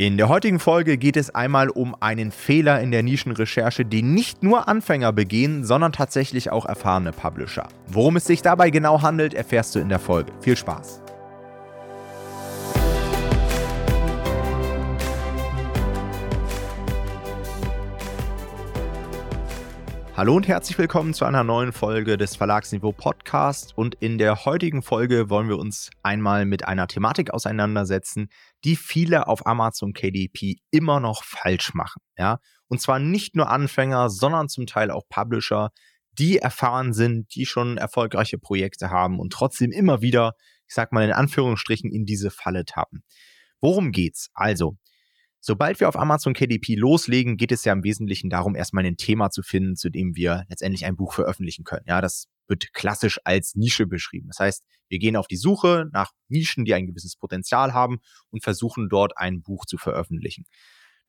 In der heutigen Folge geht es einmal um einen Fehler in der Nischenrecherche, den nicht nur Anfänger begehen, sondern tatsächlich auch erfahrene Publisher. Worum es sich dabei genau handelt, erfährst du in der Folge. Viel Spaß! Hallo und herzlich willkommen zu einer neuen Folge des Verlagsniveau Podcast. Und in der heutigen Folge wollen wir uns einmal mit einer Thematik auseinandersetzen, die viele auf Amazon KDP immer noch falsch machen. Ja, und zwar nicht nur Anfänger, sondern zum Teil auch Publisher, die erfahren sind, die schon erfolgreiche Projekte haben und trotzdem immer wieder, ich sag mal in Anführungsstrichen, in diese Falle tappen. Worum geht's? Also, Sobald wir auf Amazon KDP loslegen, geht es ja im Wesentlichen darum, erstmal ein Thema zu finden, zu dem wir letztendlich ein Buch veröffentlichen können. Ja, das wird klassisch als Nische beschrieben. Das heißt, wir gehen auf die Suche nach Nischen, die ein gewisses Potenzial haben und versuchen dort ein Buch zu veröffentlichen.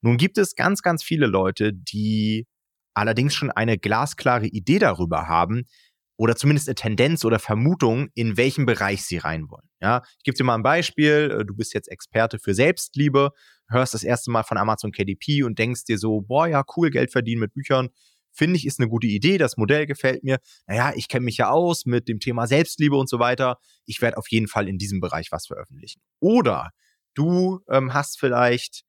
Nun gibt es ganz, ganz viele Leute, die allerdings schon eine glasklare Idee darüber haben, oder zumindest eine Tendenz oder Vermutung, in welchem Bereich sie rein wollen. Ja, ich gebe dir mal ein Beispiel. Äh, du bist jetzt Experte für Selbstliebe, hörst das erste Mal von Amazon KDP und denkst dir so, boah, ja, cool, Geld verdienen mit Büchern. Finde ich, ist eine gute Idee. Das Modell gefällt mir. Naja, ich kenne mich ja aus mit dem Thema Selbstliebe und so weiter. Ich werde auf jeden Fall in diesem Bereich was veröffentlichen. Oder du ähm, hast vielleicht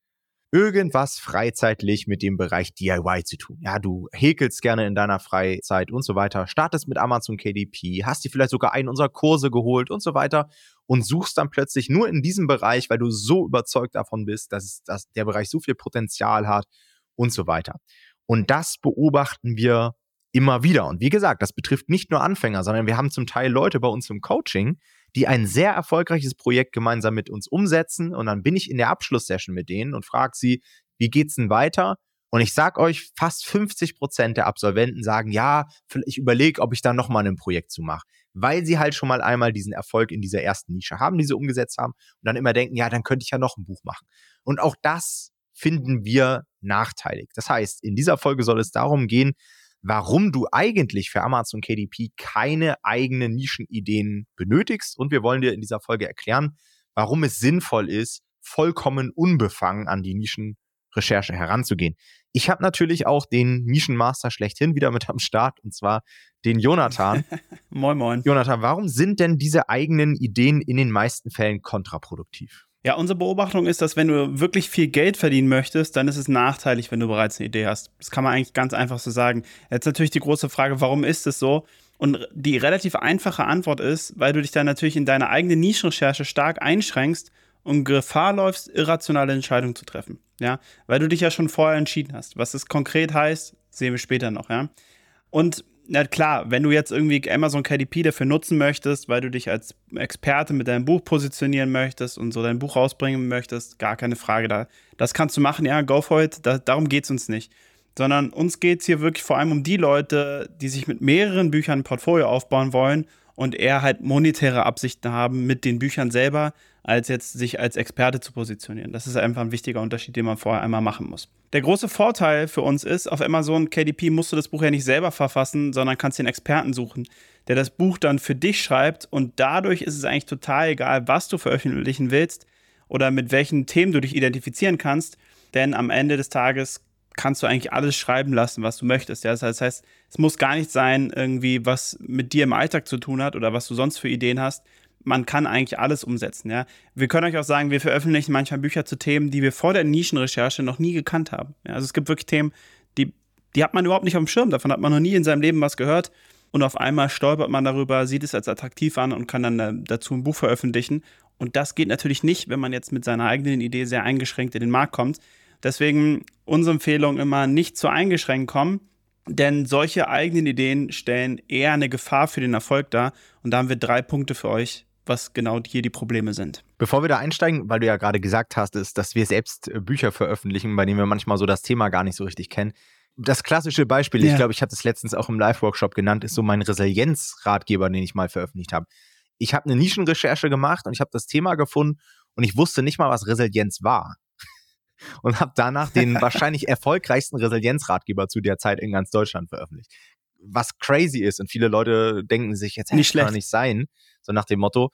irgendwas freizeitlich mit dem Bereich DIY zu tun. Ja, du häkelst gerne in deiner Freizeit und so weiter, startest mit Amazon KDP, hast dir vielleicht sogar einen unserer Kurse geholt und so weiter und suchst dann plötzlich nur in diesem Bereich, weil du so überzeugt davon bist, dass, dass der Bereich so viel Potenzial hat und so weiter. Und das beobachten wir immer wieder. Und wie gesagt, das betrifft nicht nur Anfänger, sondern wir haben zum Teil Leute bei uns im Coaching, die ein sehr erfolgreiches Projekt gemeinsam mit uns umsetzen. Und dann bin ich in der Abschlusssession mit denen und frage sie, wie geht's denn weiter? Und ich sag euch, fast 50 Prozent der Absolventen sagen, ja, ich überlege, ob ich da nochmal ein Projekt zu mache. Weil sie halt schon mal einmal diesen Erfolg in dieser ersten Nische haben, die sie umgesetzt haben und dann immer denken, ja, dann könnte ich ja noch ein Buch machen. Und auch das finden wir nachteilig. Das heißt, in dieser Folge soll es darum gehen, warum du eigentlich für Amazon KDP keine eigenen Nischenideen benötigst. Und wir wollen dir in dieser Folge erklären, warum es sinnvoll ist, vollkommen unbefangen an die Nischenrecherche heranzugehen. Ich habe natürlich auch den Nischenmaster schlechthin wieder mit am Start, und zwar den Jonathan. moin, moin. Jonathan, warum sind denn diese eigenen Ideen in den meisten Fällen kontraproduktiv? Ja, unsere Beobachtung ist, dass wenn du wirklich viel Geld verdienen möchtest, dann ist es nachteilig, wenn du bereits eine Idee hast. Das kann man eigentlich ganz einfach so sagen. Jetzt natürlich die große Frage, warum ist es so? Und die relativ einfache Antwort ist, weil du dich dann natürlich in deiner eigenen Nischenrecherche stark einschränkst und Gefahr läufst, irrationale Entscheidungen zu treffen. Ja, weil du dich ja schon vorher entschieden hast. Was das konkret heißt, sehen wir später noch, ja. Und na klar, wenn du jetzt irgendwie Amazon KDP dafür nutzen möchtest, weil du dich als Experte mit deinem Buch positionieren möchtest und so dein Buch rausbringen möchtest, gar keine Frage da. Das kannst du machen, ja, go for it. Da, darum geht es uns nicht. Sondern uns geht es hier wirklich vor allem um die Leute, die sich mit mehreren Büchern ein Portfolio aufbauen wollen und eher halt monetäre Absichten haben mit den Büchern selber, als jetzt sich als Experte zu positionieren. Das ist einfach ein wichtiger Unterschied, den man vorher einmal machen muss. Der große Vorteil für uns ist, auf Amazon KDP musst du das Buch ja nicht selber verfassen, sondern kannst den Experten suchen, der das Buch dann für dich schreibt und dadurch ist es eigentlich total egal, was du veröffentlichen willst oder mit welchen Themen du dich identifizieren kannst, denn am Ende des Tages kannst du eigentlich alles schreiben lassen, was du möchtest. Ja? Das heißt, es muss gar nicht sein, irgendwie, was mit dir im Alltag zu tun hat oder was du sonst für Ideen hast, man kann eigentlich alles umsetzen. Ja? Wir können euch auch sagen, wir veröffentlichen manchmal Bücher zu Themen, die wir vor der Nischenrecherche noch nie gekannt haben. Ja? Also es gibt wirklich Themen, die, die hat man überhaupt nicht auf dem Schirm, davon hat man noch nie in seinem Leben was gehört. Und auf einmal stolpert man darüber, sieht es als attraktiv an und kann dann äh, dazu ein Buch veröffentlichen. Und das geht natürlich nicht, wenn man jetzt mit seiner eigenen Idee sehr eingeschränkt in den Markt kommt. Deswegen unsere Empfehlung immer nicht zu eingeschränkt kommen, denn solche eigenen Ideen stellen eher eine Gefahr für den Erfolg dar. Und da haben wir drei Punkte für euch, was genau hier die Probleme sind. Bevor wir da einsteigen, weil du ja gerade gesagt hast, ist, dass wir selbst äh, Bücher veröffentlichen, bei denen wir manchmal so das Thema gar nicht so richtig kennen. Das klassische Beispiel, ja. ich glaube, ich hatte es letztens auch im Live-Workshop genannt, ist so mein Resilienz-Ratgeber, den ich mal veröffentlicht habe. Ich habe eine Nischenrecherche gemacht und ich habe das Thema gefunden und ich wusste nicht mal, was Resilienz war. Und habe danach den wahrscheinlich erfolgreichsten Resilienz-Ratgeber zu der Zeit in ganz Deutschland veröffentlicht. Was crazy ist und viele Leute denken sich, jetzt hätte es gar nicht sein so nach dem Motto.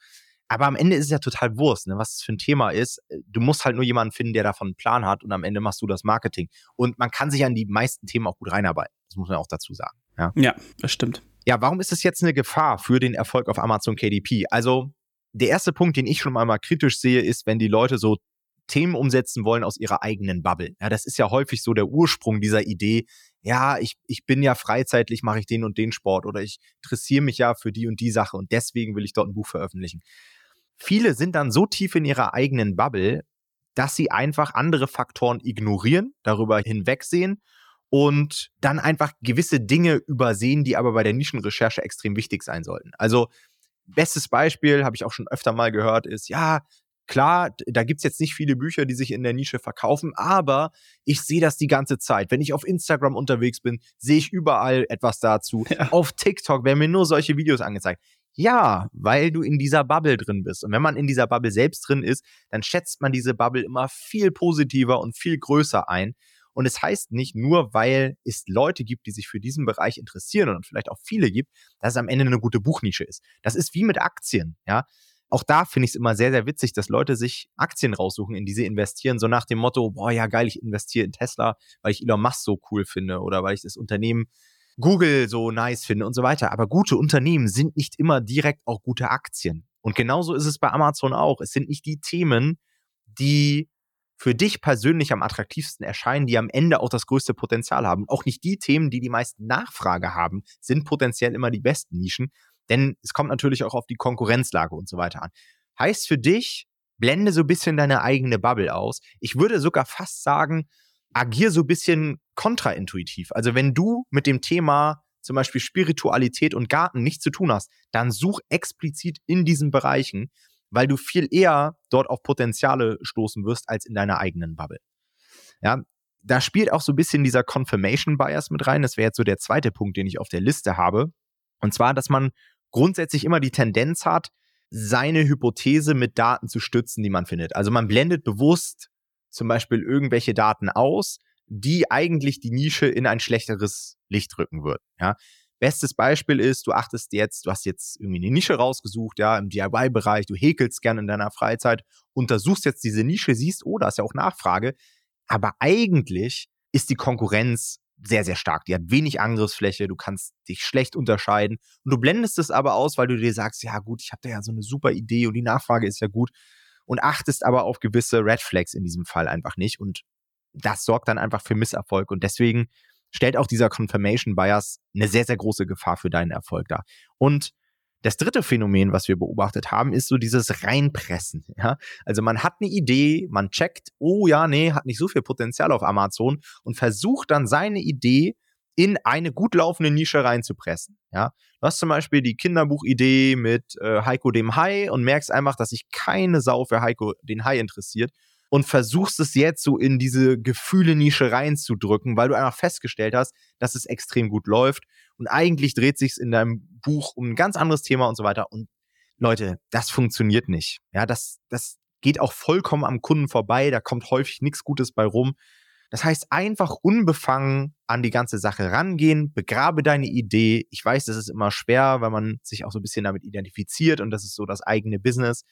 Aber am Ende ist es ja total Wurst, ne, was es für ein Thema ist. Du musst halt nur jemanden finden, der davon einen Plan hat und am Ende machst du das Marketing. Und man kann sich an die meisten Themen auch gut reinarbeiten. Das muss man auch dazu sagen. Ja, ja das stimmt. Ja, warum ist es jetzt eine Gefahr für den Erfolg auf Amazon KDP? Also, der erste Punkt, den ich schon mal kritisch sehe, ist, wenn die Leute so Themen umsetzen wollen aus ihrer eigenen Bubble. Ja, das ist ja häufig so der Ursprung dieser Idee. Ja, ich, ich bin ja freizeitlich, mache ich den und den Sport oder ich interessiere mich ja für die und die Sache und deswegen will ich dort ein Buch veröffentlichen. Viele sind dann so tief in ihrer eigenen Bubble, dass sie einfach andere Faktoren ignorieren, darüber hinwegsehen und dann einfach gewisse Dinge übersehen, die aber bei der Nischenrecherche extrem wichtig sein sollten. Also bestes Beispiel, habe ich auch schon öfter mal gehört, ist, ja, klar, da gibt's jetzt nicht viele Bücher, die sich in der Nische verkaufen, aber ich sehe das die ganze Zeit. Wenn ich auf Instagram unterwegs bin, sehe ich überall etwas dazu. Ja. Auf TikTok werden mir nur solche Videos angezeigt. Ja, weil du in dieser Bubble drin bist. Und wenn man in dieser Bubble selbst drin ist, dann schätzt man diese Bubble immer viel positiver und viel größer ein. Und es heißt nicht nur, weil es Leute gibt, die sich für diesen Bereich interessieren und vielleicht auch viele gibt, dass es am Ende eine gute Buchnische ist. Das ist wie mit Aktien, ja. Auch da finde ich es immer sehr, sehr witzig, dass Leute sich Aktien raussuchen, in die sie investieren, so nach dem Motto, boah, ja geil, ich investiere in Tesla, weil ich Elon Musk so cool finde oder weil ich das Unternehmen Google so nice finde und so weiter. Aber gute Unternehmen sind nicht immer direkt auch gute Aktien. Und genauso ist es bei Amazon auch. Es sind nicht die Themen, die für dich persönlich am attraktivsten erscheinen, die am Ende auch das größte Potenzial haben. Auch nicht die Themen, die die meisten Nachfrage haben, sind potenziell immer die besten Nischen, denn es kommt natürlich auch auf die Konkurrenzlage und so weiter an. Heißt für dich, blende so ein bisschen deine eigene Bubble aus. Ich würde sogar fast sagen, agier so ein bisschen kontraintuitiv. Also wenn du mit dem Thema zum Beispiel Spiritualität und Garten nichts zu tun hast, dann such explizit in diesen Bereichen weil du viel eher dort auf Potenziale stoßen wirst als in deiner eigenen Bubble. Ja, da spielt auch so ein bisschen dieser Confirmation Bias mit rein. Das wäre jetzt so der zweite Punkt, den ich auf der Liste habe. Und zwar, dass man grundsätzlich immer die Tendenz hat, seine Hypothese mit Daten zu stützen, die man findet. Also man blendet bewusst zum Beispiel irgendwelche Daten aus, die eigentlich die Nische in ein schlechteres Licht rücken würden. Ja, Bestes Beispiel ist, du achtest jetzt, du hast jetzt irgendwie eine Nische rausgesucht, ja, im DIY-Bereich, du häkelst gerne in deiner Freizeit, untersuchst jetzt diese Nische, siehst, oh, da ist ja auch Nachfrage. Aber eigentlich ist die Konkurrenz sehr, sehr stark. Die hat wenig Angriffsfläche, du kannst dich schlecht unterscheiden. Und du blendest es aber aus, weil du dir sagst, ja gut, ich habe da ja so eine super Idee und die Nachfrage ist ja gut. Und achtest aber auf gewisse Red Flags in diesem Fall einfach nicht. Und das sorgt dann einfach für Misserfolg. Und deswegen stellt auch dieser Confirmation Bias eine sehr, sehr große Gefahr für deinen Erfolg dar. Und das dritte Phänomen, was wir beobachtet haben, ist so dieses Reinpressen. Ja? Also man hat eine Idee, man checkt, oh ja, nee, hat nicht so viel Potenzial auf Amazon und versucht dann seine Idee in eine gut laufende Nische reinzupressen. Ja? Du hast zum Beispiel die Kinderbuchidee mit äh, Heiko dem Hai und merkst einfach, dass sich keine Sau für Heiko den Hai interessiert und versuchst es jetzt so in diese Gefühle-Nische reinzudrücken, weil du einfach festgestellt hast, dass es extrem gut läuft. Und eigentlich dreht sich in deinem Buch um ein ganz anderes Thema und so weiter. Und Leute, das funktioniert nicht. Ja, das, das geht auch vollkommen am Kunden vorbei. Da kommt häufig nichts Gutes bei rum. Das heißt, einfach unbefangen an die ganze Sache rangehen, begrabe deine Idee. Ich weiß, das ist immer schwer, weil man sich auch so ein bisschen damit identifiziert und das ist so das eigene Business.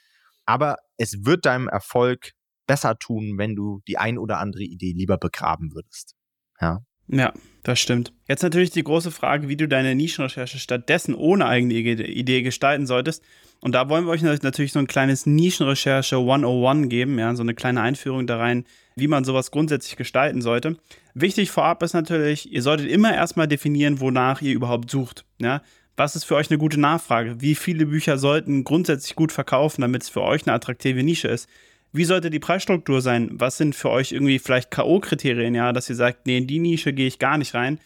Aber es wird deinem Erfolg besser tun, wenn du die ein oder andere Idee lieber begraben würdest. Ja. Ja, das stimmt. Jetzt natürlich die große Frage, wie du deine Nischenrecherche stattdessen ohne eigene Idee gestalten solltest. Und da wollen wir euch natürlich so ein kleines Nischenrecherche 101 geben, ja, so eine kleine Einführung da rein, wie man sowas grundsätzlich gestalten sollte. Wichtig vorab ist natürlich, ihr solltet immer erstmal definieren, wonach ihr überhaupt sucht. Ja. Was ist für euch eine gute Nachfrage? Wie viele Bücher sollten grundsätzlich gut verkaufen, damit es für euch eine attraktive Nische ist? Wie sollte die Preisstruktur sein? Was sind für euch irgendwie vielleicht K.O.-Kriterien, ja, dass ihr sagt, nee, in die Nische gehe ich gar nicht rein?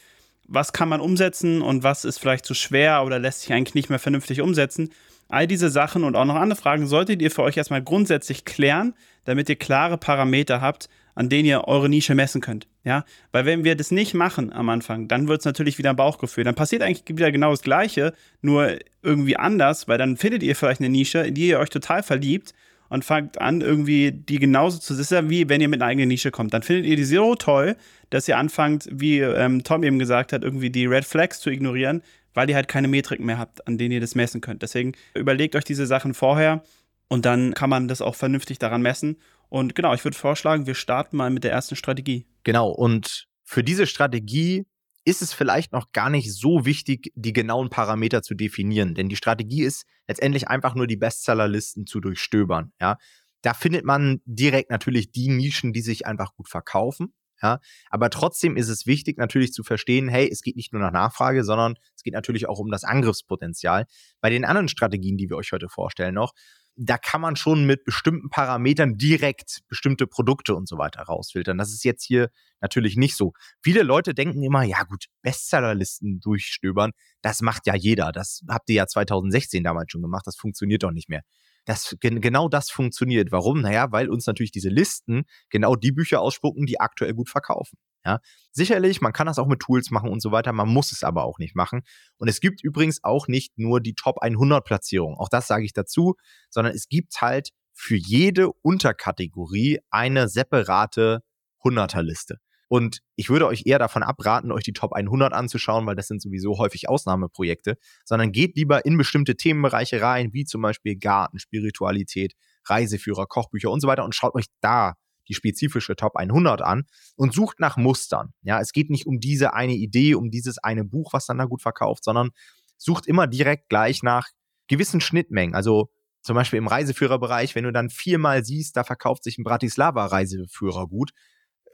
Was kann man umsetzen und was ist vielleicht zu schwer oder lässt sich eigentlich nicht mehr vernünftig umsetzen? All diese Sachen und auch noch andere Fragen solltet ihr für euch erstmal grundsätzlich klären, damit ihr klare Parameter habt, an denen ihr eure Nische messen könnt. Ja, weil wenn wir das nicht machen am Anfang, dann wird es natürlich wieder ein Bauchgefühl. Dann passiert eigentlich wieder genau das Gleiche, nur irgendwie anders, weil dann findet ihr vielleicht eine Nische, in die ihr euch total verliebt und fangt an, irgendwie die genauso zu. Das wie wenn ihr mit einer eigenen Nische kommt. Dann findet ihr die so toll, dass ihr anfangt, wie ähm, Tom eben gesagt hat, irgendwie die Red Flags zu ignorieren, weil ihr halt keine Metriken mehr habt, an denen ihr das messen könnt. Deswegen überlegt euch diese Sachen vorher. Und dann kann man das auch vernünftig daran messen. Und genau, ich würde vorschlagen, wir starten mal mit der ersten Strategie. Genau, und für diese Strategie ist es vielleicht noch gar nicht so wichtig, die genauen Parameter zu definieren. Denn die Strategie ist letztendlich einfach nur die Bestsellerlisten zu durchstöbern. Ja? Da findet man direkt natürlich die Nischen, die sich einfach gut verkaufen. Ja, aber trotzdem ist es wichtig, natürlich zu verstehen, hey, es geht nicht nur nach Nachfrage, sondern es geht natürlich auch um das Angriffspotenzial. Bei den anderen Strategien, die wir euch heute vorstellen, noch, da kann man schon mit bestimmten Parametern direkt bestimmte Produkte und so weiter rausfiltern. Das ist jetzt hier natürlich nicht so. Viele Leute denken immer, ja gut, Bestsellerlisten durchstöbern, das macht ja jeder. Das habt ihr ja 2016 damals schon gemacht, das funktioniert doch nicht mehr. Das, genau das funktioniert. Warum? Naja, weil uns natürlich diese Listen genau die Bücher ausspucken, die aktuell gut verkaufen. Ja, sicherlich, man kann das auch mit Tools machen und so weiter, man muss es aber auch nicht machen. Und es gibt übrigens auch nicht nur die Top 100 Platzierung, auch das sage ich dazu, sondern es gibt halt für jede Unterkategorie eine separate 100er Liste. Und ich würde euch eher davon abraten, euch die Top 100 anzuschauen, weil das sind sowieso häufig Ausnahmeprojekte, sondern geht lieber in bestimmte Themenbereiche rein, wie zum Beispiel Garten, Spiritualität, Reiseführer, Kochbücher und so weiter und schaut euch da die spezifische Top 100 an und sucht nach Mustern. Ja, es geht nicht um diese eine Idee, um dieses eine Buch, was dann da gut verkauft, sondern sucht immer direkt gleich nach gewissen Schnittmengen. Also zum Beispiel im Reiseführerbereich, wenn du dann viermal siehst, da verkauft sich ein Bratislava-Reiseführer gut,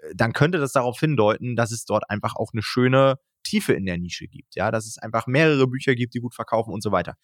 äh, dann könnte das darauf hindeuten, dass es dort einfach auch eine schöne Tiefe in der Nische gibt. Ja, dass es einfach mehrere Bücher gibt, die gut verkaufen und so weiter.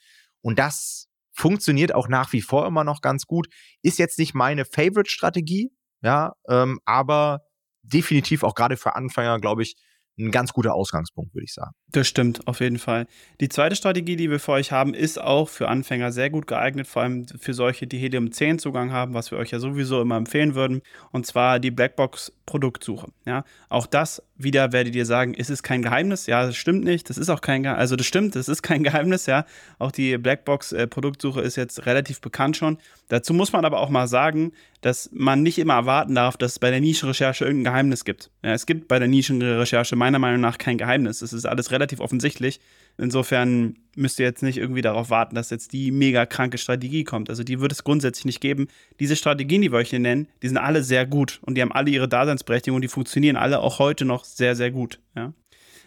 Und das funktioniert auch nach wie vor immer noch ganz gut. Ist jetzt nicht meine Favorite-Strategie, ja, ähm, aber definitiv auch gerade für Anfänger, glaube ich, ein ganz guter Ausgangspunkt, würde ich sagen. Das stimmt, auf jeden Fall. Die zweite Strategie, die wir für euch haben, ist auch für Anfänger sehr gut geeignet, vor allem für solche, die Helium 10 Zugang haben, was wir euch ja sowieso immer empfehlen würden, und zwar die Blackbox Produktsuche. Ja, auch das wieder werdet ihr sagen, ist es kein Geheimnis? Ja, das stimmt nicht. Das ist auch kein Geheimnis. Also das stimmt, das ist kein Geheimnis, ja. Auch die Blackbox-Produktsuche äh, ist jetzt relativ bekannt schon. Dazu muss man aber auch mal sagen, dass man nicht immer erwarten darf, dass es bei der Nischenrecherche irgendein Geheimnis gibt. Ja, es gibt bei der Nischenrecherche meiner Meinung nach kein Geheimnis. Es ist alles relativ offensichtlich. Insofern müsst ihr jetzt nicht irgendwie darauf warten, dass jetzt die mega kranke Strategie kommt. Also die wird es grundsätzlich nicht geben. Diese Strategien, die wir euch hier nennen, die sind alle sehr gut und die haben alle ihre Daseinsberechtigung und die funktionieren alle auch heute noch sehr, sehr gut. Ja?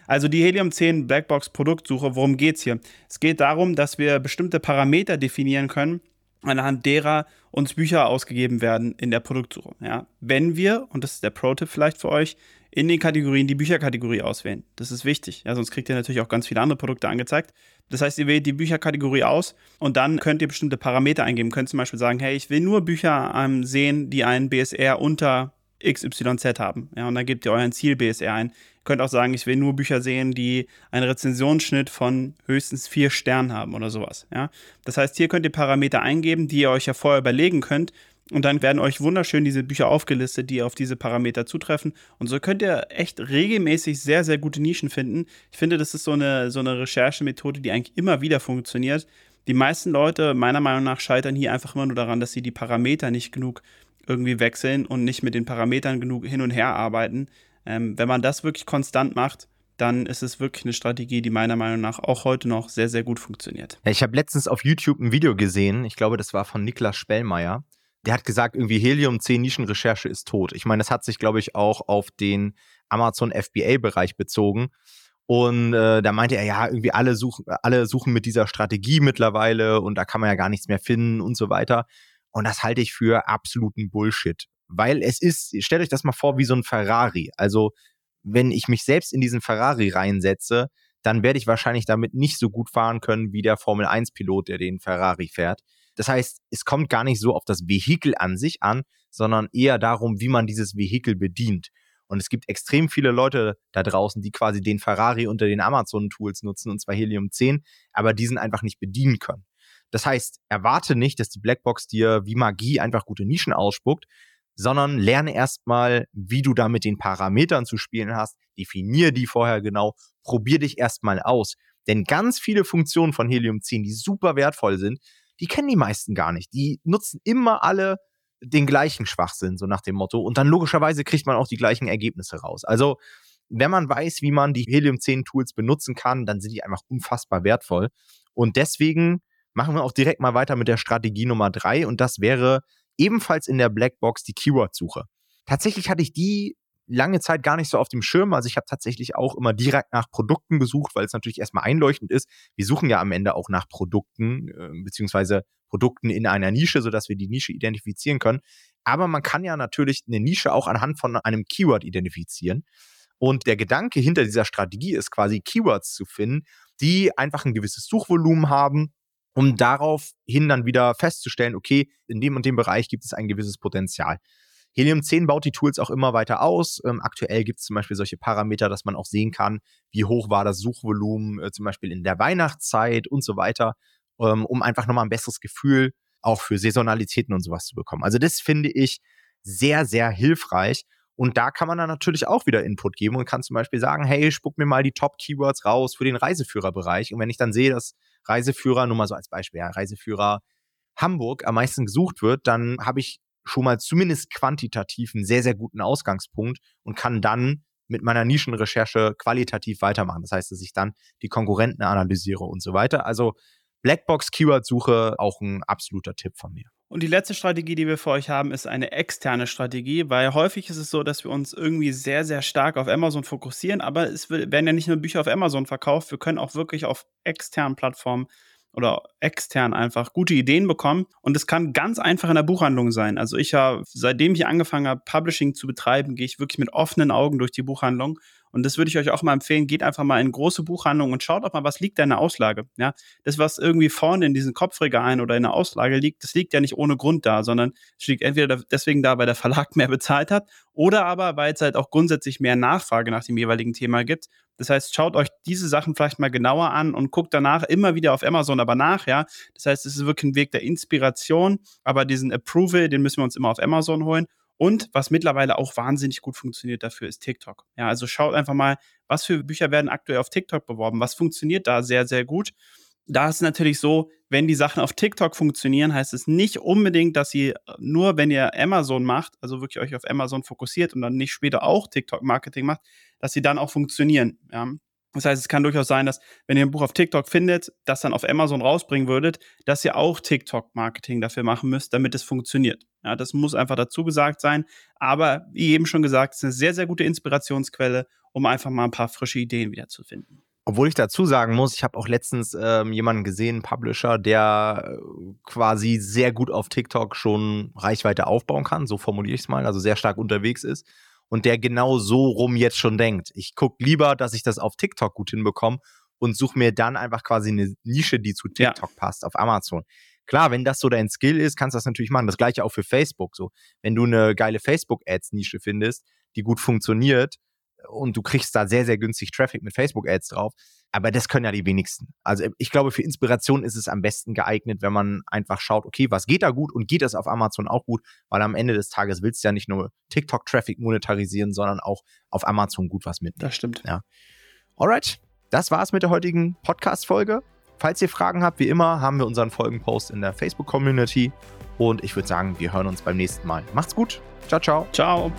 Also die Helium 10 Blackbox Produktsuche, worum geht es hier? Es geht darum, dass wir bestimmte Parameter definieren können, anhand derer uns Bücher ausgegeben werden in der Produktsuche. Ja? Wenn wir, und das ist der Pro-Tipp vielleicht für euch, in den Kategorien die Bücherkategorie auswählen. Das ist wichtig. Ja, sonst kriegt ihr natürlich auch ganz viele andere Produkte angezeigt. Das heißt, ihr wählt die Bücherkategorie aus und dann könnt ihr bestimmte Parameter eingeben. Könnt zum Beispiel sagen, hey, ich will nur Bücher ähm, sehen, die einen BSR unter XYZ haben. Ja, und dann gebt ihr euren Ziel BSR ein. Ihr könnt auch sagen, ich will nur Bücher sehen, die einen Rezensionsschnitt von höchstens vier Sternen haben oder sowas. Ja, das heißt, hier könnt ihr Parameter eingeben, die ihr euch ja vorher überlegen könnt und dann werden euch wunderschön diese Bücher aufgelistet, die auf diese Parameter zutreffen. Und so könnt ihr echt regelmäßig sehr, sehr gute Nischen finden. Ich finde, das ist so eine, so eine Recherchemethode, die eigentlich immer wieder funktioniert. Die meisten Leute, meiner Meinung nach, scheitern hier einfach immer nur daran, dass sie die Parameter nicht genug irgendwie wechseln und nicht mit den Parametern genug hin und her arbeiten. Ähm, wenn man das wirklich konstant macht, dann ist es wirklich eine Strategie, die meiner Meinung nach auch heute noch sehr, sehr gut funktioniert. Ich habe letztens auf YouTube ein Video gesehen, ich glaube, das war von Niklas Spellmeier der hat gesagt, irgendwie Helium 10 Nischenrecherche ist tot. Ich meine, das hat sich, glaube ich, auch auf den Amazon FBA-Bereich bezogen. Und äh, da meinte er, ja, irgendwie alle suchen, alle suchen mit dieser Strategie mittlerweile und da kann man ja gar nichts mehr finden und so weiter. Und das halte ich für absoluten Bullshit. Weil es ist, stellt euch das mal vor, wie so ein Ferrari. Also, wenn ich mich selbst in diesen Ferrari reinsetze, dann werde ich wahrscheinlich damit nicht so gut fahren können wie der Formel 1-Pilot, der den Ferrari fährt. Das heißt, es kommt gar nicht so auf das Vehikel an sich an, sondern eher darum, wie man dieses Vehikel bedient. Und es gibt extrem viele Leute da draußen, die quasi den Ferrari unter den Amazon-Tools nutzen, und zwar Helium 10, aber diesen einfach nicht bedienen können. Das heißt, erwarte nicht, dass die Blackbox dir wie Magie einfach gute Nischen ausspuckt, sondern lerne erstmal, wie du da mit den Parametern zu spielen hast, definier die vorher genau, probier dich erstmal aus. Denn ganz viele Funktionen von Helium 10, die super wertvoll sind, die kennen die meisten gar nicht. Die nutzen immer alle den gleichen Schwachsinn, so nach dem Motto. Und dann logischerweise kriegt man auch die gleichen Ergebnisse raus. Also, wenn man weiß, wie man die Helium 10 Tools benutzen kann, dann sind die einfach unfassbar wertvoll. Und deswegen machen wir auch direkt mal weiter mit der Strategie Nummer drei und das wäre ebenfalls in der Blackbox die Keyword-Suche. Tatsächlich hatte ich die lange Zeit gar nicht so auf dem Schirm. Also ich habe tatsächlich auch immer direkt nach Produkten gesucht, weil es natürlich erstmal einleuchtend ist. Wir suchen ja am Ende auch nach Produkten, äh, beziehungsweise Produkten in einer Nische, sodass wir die Nische identifizieren können. Aber man kann ja natürlich eine Nische auch anhand von einem Keyword identifizieren. Und der Gedanke hinter dieser Strategie ist quasi Keywords zu finden, die einfach ein gewisses Suchvolumen haben, um daraufhin dann wieder festzustellen, okay, in dem und dem Bereich gibt es ein gewisses Potenzial. Helium 10 baut die Tools auch immer weiter aus. Ähm, aktuell gibt es zum Beispiel solche Parameter, dass man auch sehen kann, wie hoch war das Suchvolumen, äh, zum Beispiel in der Weihnachtszeit und so weiter, ähm, um einfach nochmal ein besseres Gefühl auch für Saisonalitäten und sowas zu bekommen. Also das finde ich sehr, sehr hilfreich. Und da kann man dann natürlich auch wieder Input geben und kann zum Beispiel sagen, hey, spuck mir mal die Top-Keywords raus für den Reiseführerbereich. Und wenn ich dann sehe, dass Reiseführer, nur mal so als Beispiel, ja, Reiseführer Hamburg am meisten gesucht wird, dann habe ich schon mal zumindest quantitativ einen sehr, sehr guten Ausgangspunkt und kann dann mit meiner Nischenrecherche qualitativ weitermachen. Das heißt, dass ich dann die Konkurrenten analysiere und so weiter. Also Blackbox-Keyword-Suche auch ein absoluter Tipp von mir. Und die letzte Strategie, die wir für euch haben, ist eine externe Strategie, weil häufig ist es so, dass wir uns irgendwie sehr, sehr stark auf Amazon fokussieren, aber es werden ja nicht nur Bücher auf Amazon verkauft, wir können auch wirklich auf externen Plattformen oder extern einfach gute Ideen bekommen. Und es kann ganz einfach in der Buchhandlung sein. Also ich habe, seitdem ich angefangen habe, Publishing zu betreiben, gehe ich wirklich mit offenen Augen durch die Buchhandlung. Und das würde ich euch auch mal empfehlen. Geht einfach mal in große Buchhandlungen und schaut auch mal, was liegt da in der Auslage. Ja, das, was irgendwie vorne in diesen Kopfregalen oder in der Auslage liegt, das liegt ja nicht ohne Grund da, sondern es liegt entweder deswegen da, weil der Verlag mehr bezahlt hat oder aber, weil es halt auch grundsätzlich mehr Nachfrage nach dem jeweiligen Thema gibt das heißt, schaut euch diese Sachen vielleicht mal genauer an und guckt danach immer wieder auf Amazon aber nach, ja. Das heißt, es ist wirklich ein Weg der Inspiration, aber diesen Approval, den müssen wir uns immer auf Amazon holen. Und was mittlerweile auch wahnsinnig gut funktioniert dafür, ist TikTok. Ja, also schaut einfach mal, was für Bücher werden aktuell auf TikTok beworben, was funktioniert da sehr, sehr gut da ist es natürlich so, wenn die Sachen auf TikTok funktionieren, heißt es nicht unbedingt, dass sie nur, wenn ihr Amazon macht, also wirklich euch auf Amazon fokussiert und dann nicht später auch TikTok-Marketing macht, dass sie dann auch funktionieren. Ja. Das heißt, es kann durchaus sein, dass, wenn ihr ein Buch auf TikTok findet, das dann auf Amazon rausbringen würdet, dass ihr auch TikTok-Marketing dafür machen müsst, damit es funktioniert. Ja, das muss einfach dazu gesagt sein. Aber wie eben schon gesagt, es ist eine sehr, sehr gute Inspirationsquelle, um einfach mal ein paar frische Ideen wiederzufinden. Obwohl ich dazu sagen muss, ich habe auch letztens ähm, jemanden gesehen, einen Publisher, der äh, quasi sehr gut auf TikTok schon Reichweite aufbauen kann, so formuliere ich es mal, also sehr stark unterwegs ist und der genau so rum jetzt schon denkt. Ich gucke lieber, dass ich das auf TikTok gut hinbekomme und suche mir dann einfach quasi eine Nische, die zu TikTok ja. passt, auf Amazon. Klar, wenn das so dein Skill ist, kannst du das natürlich machen. Das gleiche auch für Facebook. So, wenn du eine geile Facebook-Ads-Nische findest, die gut funktioniert, und du kriegst da sehr, sehr günstig Traffic mit Facebook-Ads drauf. Aber das können ja die wenigsten. Also ich glaube, für Inspiration ist es am besten geeignet, wenn man einfach schaut, okay, was geht da gut und geht das auf Amazon auch gut, weil am Ende des Tages willst du ja nicht nur TikTok-Traffic monetarisieren, sondern auch auf Amazon gut was mitnehmen. Das stimmt. Ja. Alright, das war's mit der heutigen Podcast-Folge. Falls ihr Fragen habt, wie immer, haben wir unseren Folgenpost in der Facebook-Community. Und ich würde sagen, wir hören uns beim nächsten Mal. Macht's gut. Ciao, ciao. Ciao.